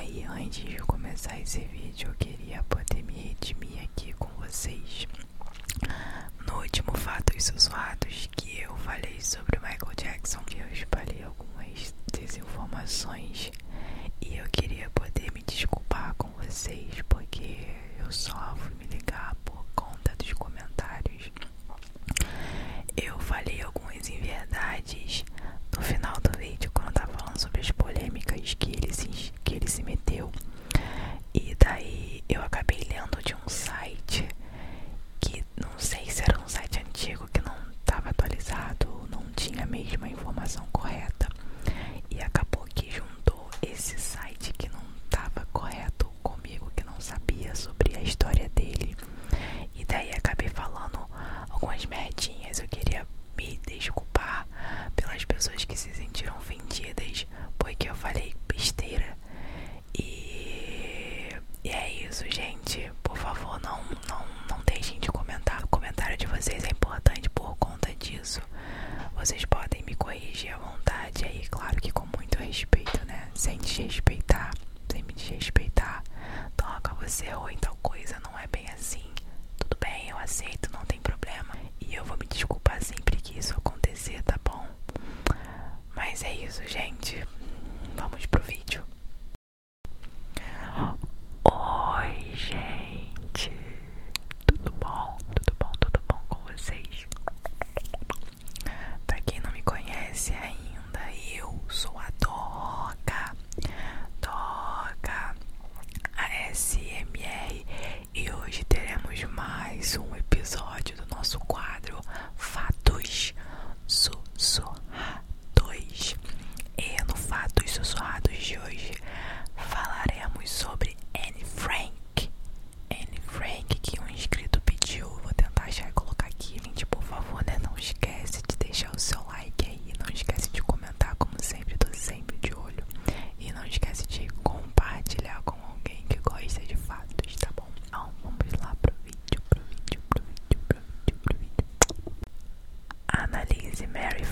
Aí antes de começar esse vídeo eu queria poder me redimir aqui com vocês No último Fatos Sussurrados que eu falei sobre o Michael Jackson Eu espalhei algumas desinformações. E eu queria poder me desculpar com vocês Porque eu só fui me ligar por conta dos comentários. Eu falei algumas inverdades no final do vídeo, quando tá falando sobre as polêmicas que ele se, que ele se meteu. E daí eu acabei Vocês podem me corrigir à vontade aí, claro que com muito respeito, né? Sem desrespeitar, sem me desrespeitar. Toca, você ou em tal coisa, não é bem assim. Tudo bem, eu aceito, não tem problema. E eu vou me desculpar sempre que isso acontecer, tá bom? Mas é isso, gente. Vamos pro vídeo. Mary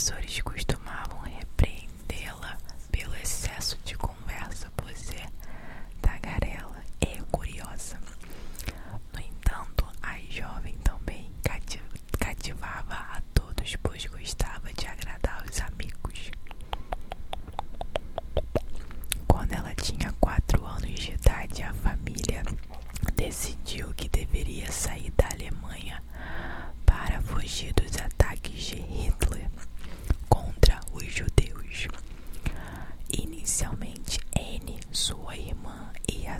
professores de custo.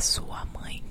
sua mãe.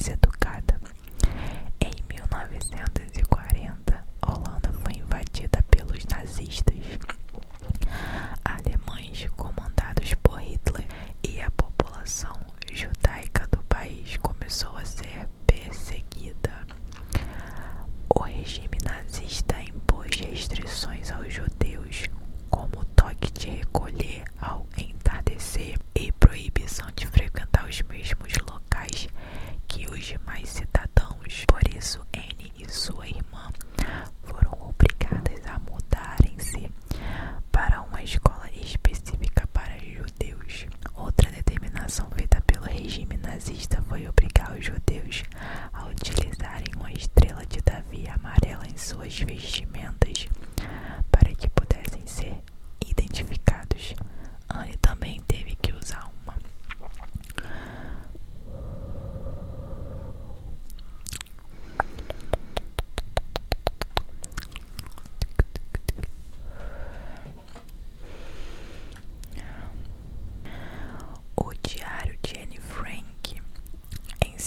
газету.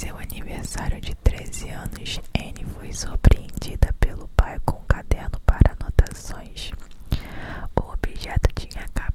seu aniversário de 13 anos, Anne foi surpreendida pelo pai com um caderno para anotações. O objeto tinha acabado. capa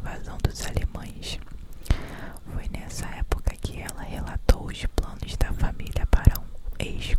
invasão dos alemães. Foi nessa época que ela relatou os planos da família para um ex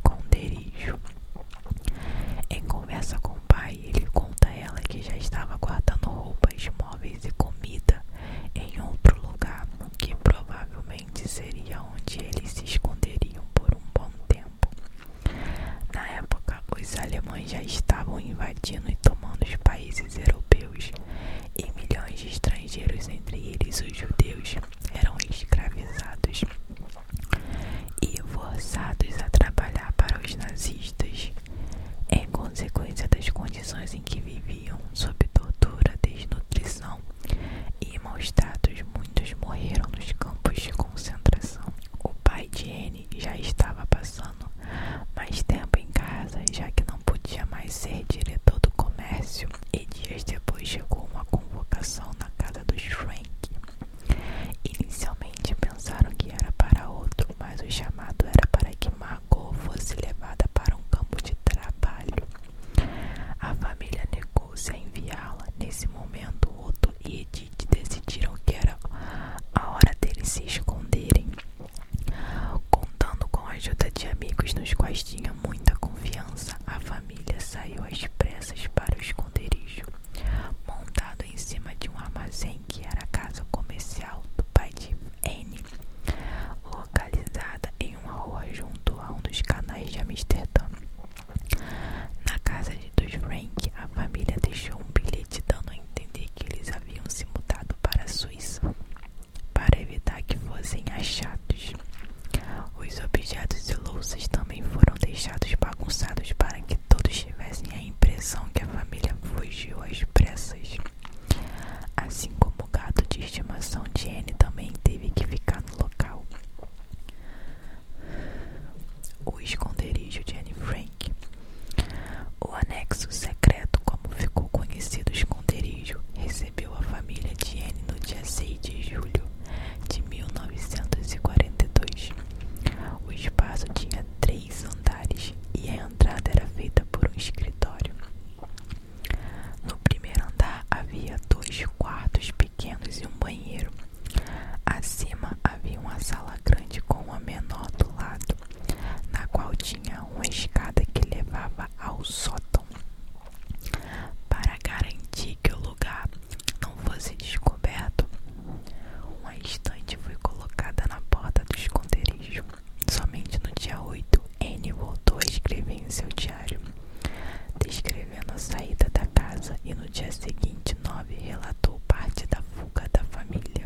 29 relatou parte da fuga da família.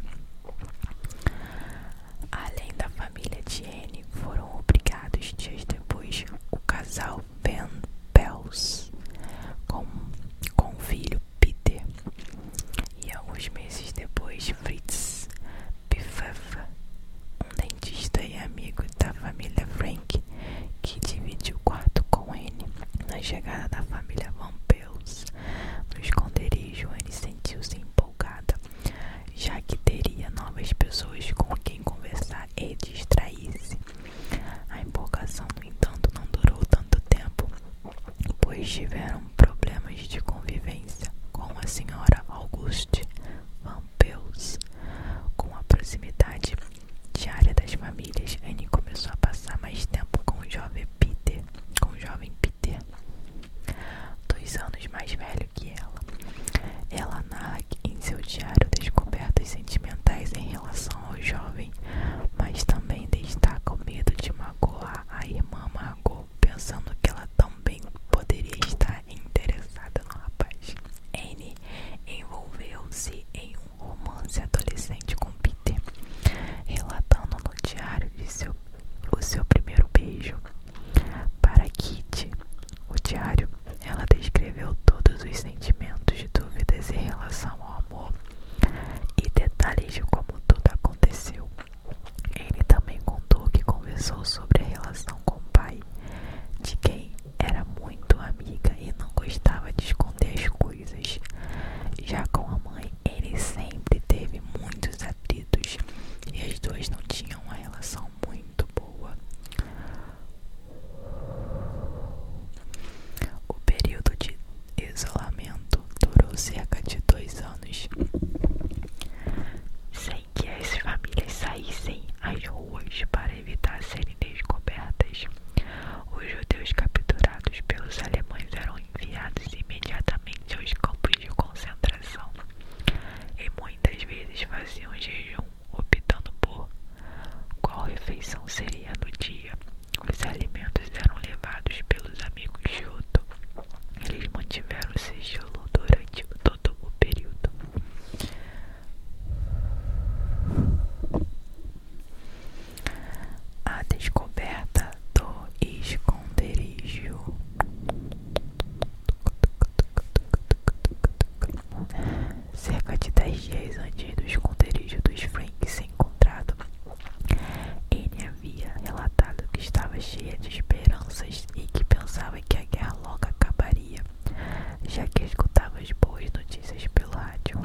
boas notícias pelo rádio.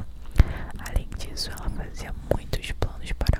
Além disso, ela fazia muitos planos para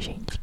Gente,